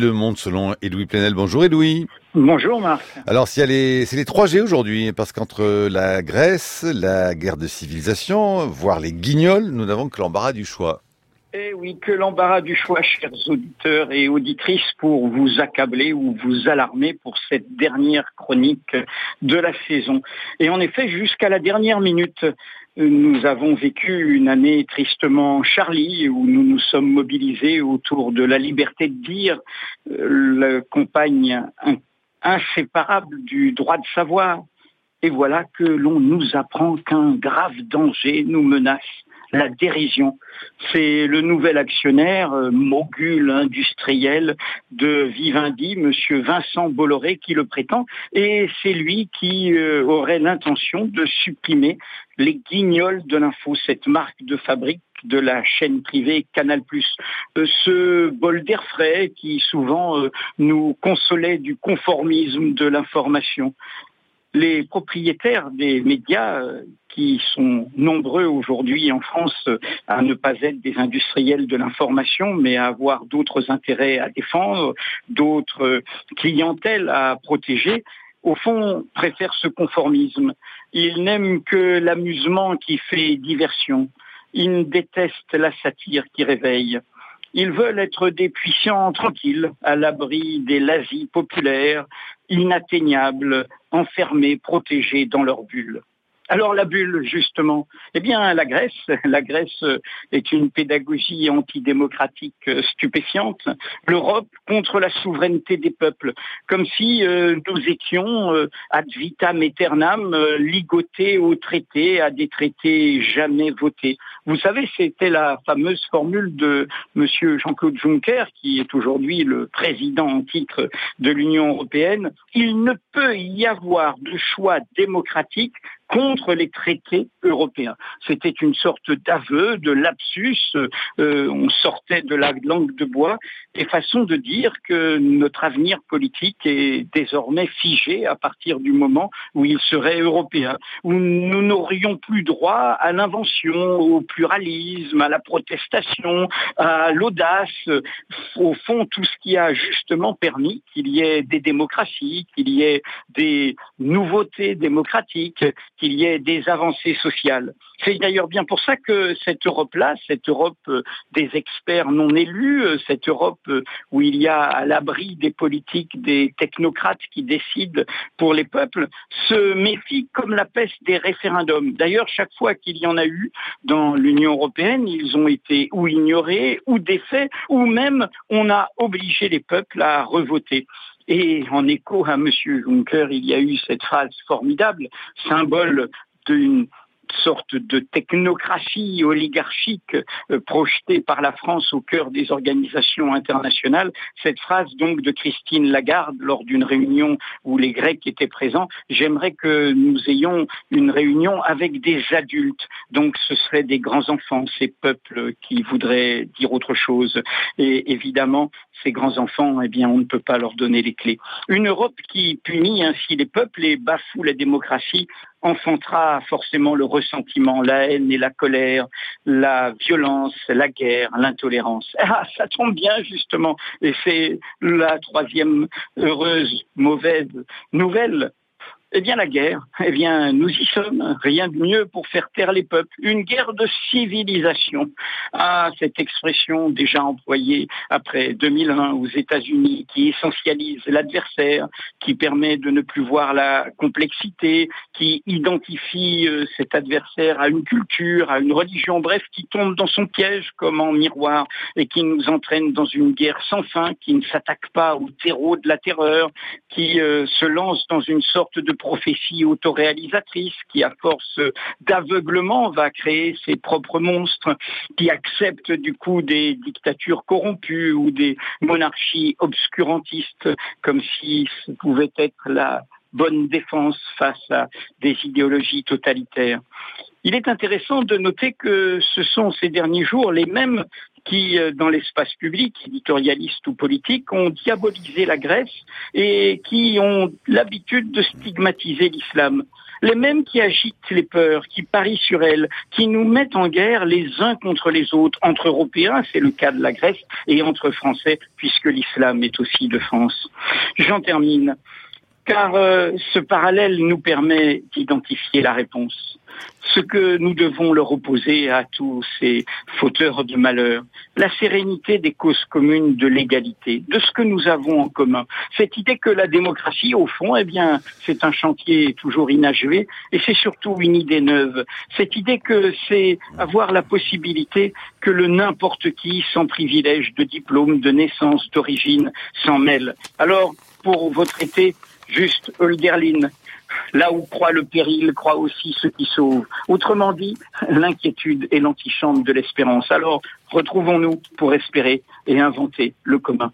Le Monde selon Edoui Plenel. Bonjour Edoui. Bonjour Marc. Alors c'est les, les 3G aujourd'hui, parce qu'entre la Grèce, la guerre de civilisation, voire les guignols, nous n'avons que l'embarras du choix. Eh oui, que l'embarras du choix, chers auditeurs et auditrices, pour vous accabler ou vous alarmer pour cette dernière chronique de la saison. Et en effet, jusqu'à la dernière minute, nous avons vécu une année tristement Charlie où nous nous sommes mobilisés autour de la liberté de dire, euh, la compagne inséparable du droit de savoir. Et voilà que l'on nous apprend qu'un grave danger nous menace la dérision. C'est le nouvel actionnaire, euh, mogul industriel de Vivendi, monsieur Vincent Bolloré, qui le prétend, et c'est lui qui euh, aurait l'intention de supprimer les guignols de l'info, cette marque de fabrique de la chaîne privée Canal+. Euh, ce bol d'air frais qui souvent nous consolait du conformisme de l'information les propriétaires des médias euh, qui sont nombreux aujourd'hui en France à ne pas être des industriels de l'information, mais à avoir d'autres intérêts à défendre, d'autres clientèles à protéger, au fond, préfèrent ce conformisme. Ils n'aiment que l'amusement qui fait diversion. Ils détestent la satire qui réveille. Ils veulent être des puissants tranquilles, à l'abri des lazis populaires, inatteignables, enfermés, protégés dans leur bulle. Alors la bulle, justement, eh bien la Grèce, la Grèce est une pédagogie antidémocratique euh, stupéfiante. L'Europe contre la souveraineté des peuples, comme si euh, nous étions euh, ad vitam aeternam ligotés aux traités, à des traités jamais votés. Vous savez, c'était la fameuse formule de Monsieur Jean-Claude Juncker, qui est aujourd'hui le président en titre de l'Union européenne. Il ne peut y avoir de choix démocratique contre les traités européens. C'était une sorte d'aveu, de lapsus, euh, on sortait de la langue de bois, et façon de dire que notre avenir politique est désormais figé à partir du moment où il serait européen, où nous n'aurions plus droit à l'invention, au pluralisme, à la protestation, à l'audace, au fond tout ce qui a justement permis qu'il y ait des démocraties, qu'il y ait des nouveautés démocratiques, qu'il y ait des avancées sociales. C'est d'ailleurs bien pour ça que cette Europe-là, cette Europe euh, des experts non élus, euh, cette Europe euh, où il y a à l'abri des politiques, des technocrates qui décident pour les peuples, se méfie comme la peste des référendums. D'ailleurs, chaque fois qu'il y en a eu dans l'Union européenne, ils ont été ou ignorés, ou défaits, ou même on a obligé les peuples à revoter. Et en écho à M. Juncker, il y a eu cette phrase formidable, symbole d'une sorte de technocratie oligarchique euh, projetée par la France au cœur des organisations internationales. Cette phrase donc de Christine Lagarde lors d'une réunion où les Grecs étaient présents, j'aimerais que nous ayons une réunion avec des adultes. Donc ce seraient des grands enfants, ces peuples qui voudraient dire autre chose. Et évidemment, ces grands enfants, eh bien, on ne peut pas leur donner les clés. Une Europe qui punit ainsi les peuples et bafoue la démocratie enfantera forcément le ressentiment, la haine et la colère, la violence, la guerre, l'intolérance. Ah, ça tombe bien justement, et c'est la troisième heureuse mauvaise nouvelle eh bien, la guerre, eh bien, nous y sommes. Rien de mieux pour faire taire les peuples. Une guerre de civilisation. Ah, cette expression déjà employée après 2001 aux États-Unis, qui essentialise l'adversaire, qui permet de ne plus voir la complexité, qui identifie euh, cet adversaire à une culture, à une religion, bref, qui tombe dans son piège comme en miroir et qui nous entraîne dans une guerre sans fin, qui ne s'attaque pas au terreau de la terreur, qui euh, se lance dans une sorte de prophétie autoréalisatrice qui, à force d'aveuglement, va créer ses propres monstres, qui accepte du coup des dictatures corrompues ou des monarchies obscurantistes, comme si ce pouvait être la bonne défense face à des idéologies totalitaires. Il est intéressant de noter que ce sont ces derniers jours les mêmes qui, euh, dans l'espace public, éditorialiste ou politique, ont diabolisé la Grèce et qui ont l'habitude de stigmatiser l'islam. les mêmes qui agitent les peurs, qui parient sur elles, qui nous mettent en guerre les uns contre les autres, entre Européens, c'est le cas de la Grèce, et entre Français, puisque l'islam est aussi de France. J'en termine car euh, ce parallèle nous permet d'identifier la réponse. Ce que nous devons leur opposer à tous ces fauteurs de malheur, la sérénité des causes communes de l'égalité, de ce que nous avons en commun. Cette idée que la démocratie, au fond, eh bien, c'est un chantier toujours inachevé et c'est surtout une idée neuve. Cette idée que c'est avoir la possibilité que le n'importe qui, sans privilège de diplôme, de naissance, d'origine, s'en mêle. Alors, pour votre été, juste Holgerlin. Là où croit le péril, croit aussi ceux qui sauvent. Autrement dit, l'inquiétude est l'antichambre de l'espérance. Alors, retrouvons-nous pour espérer et inventer le commun.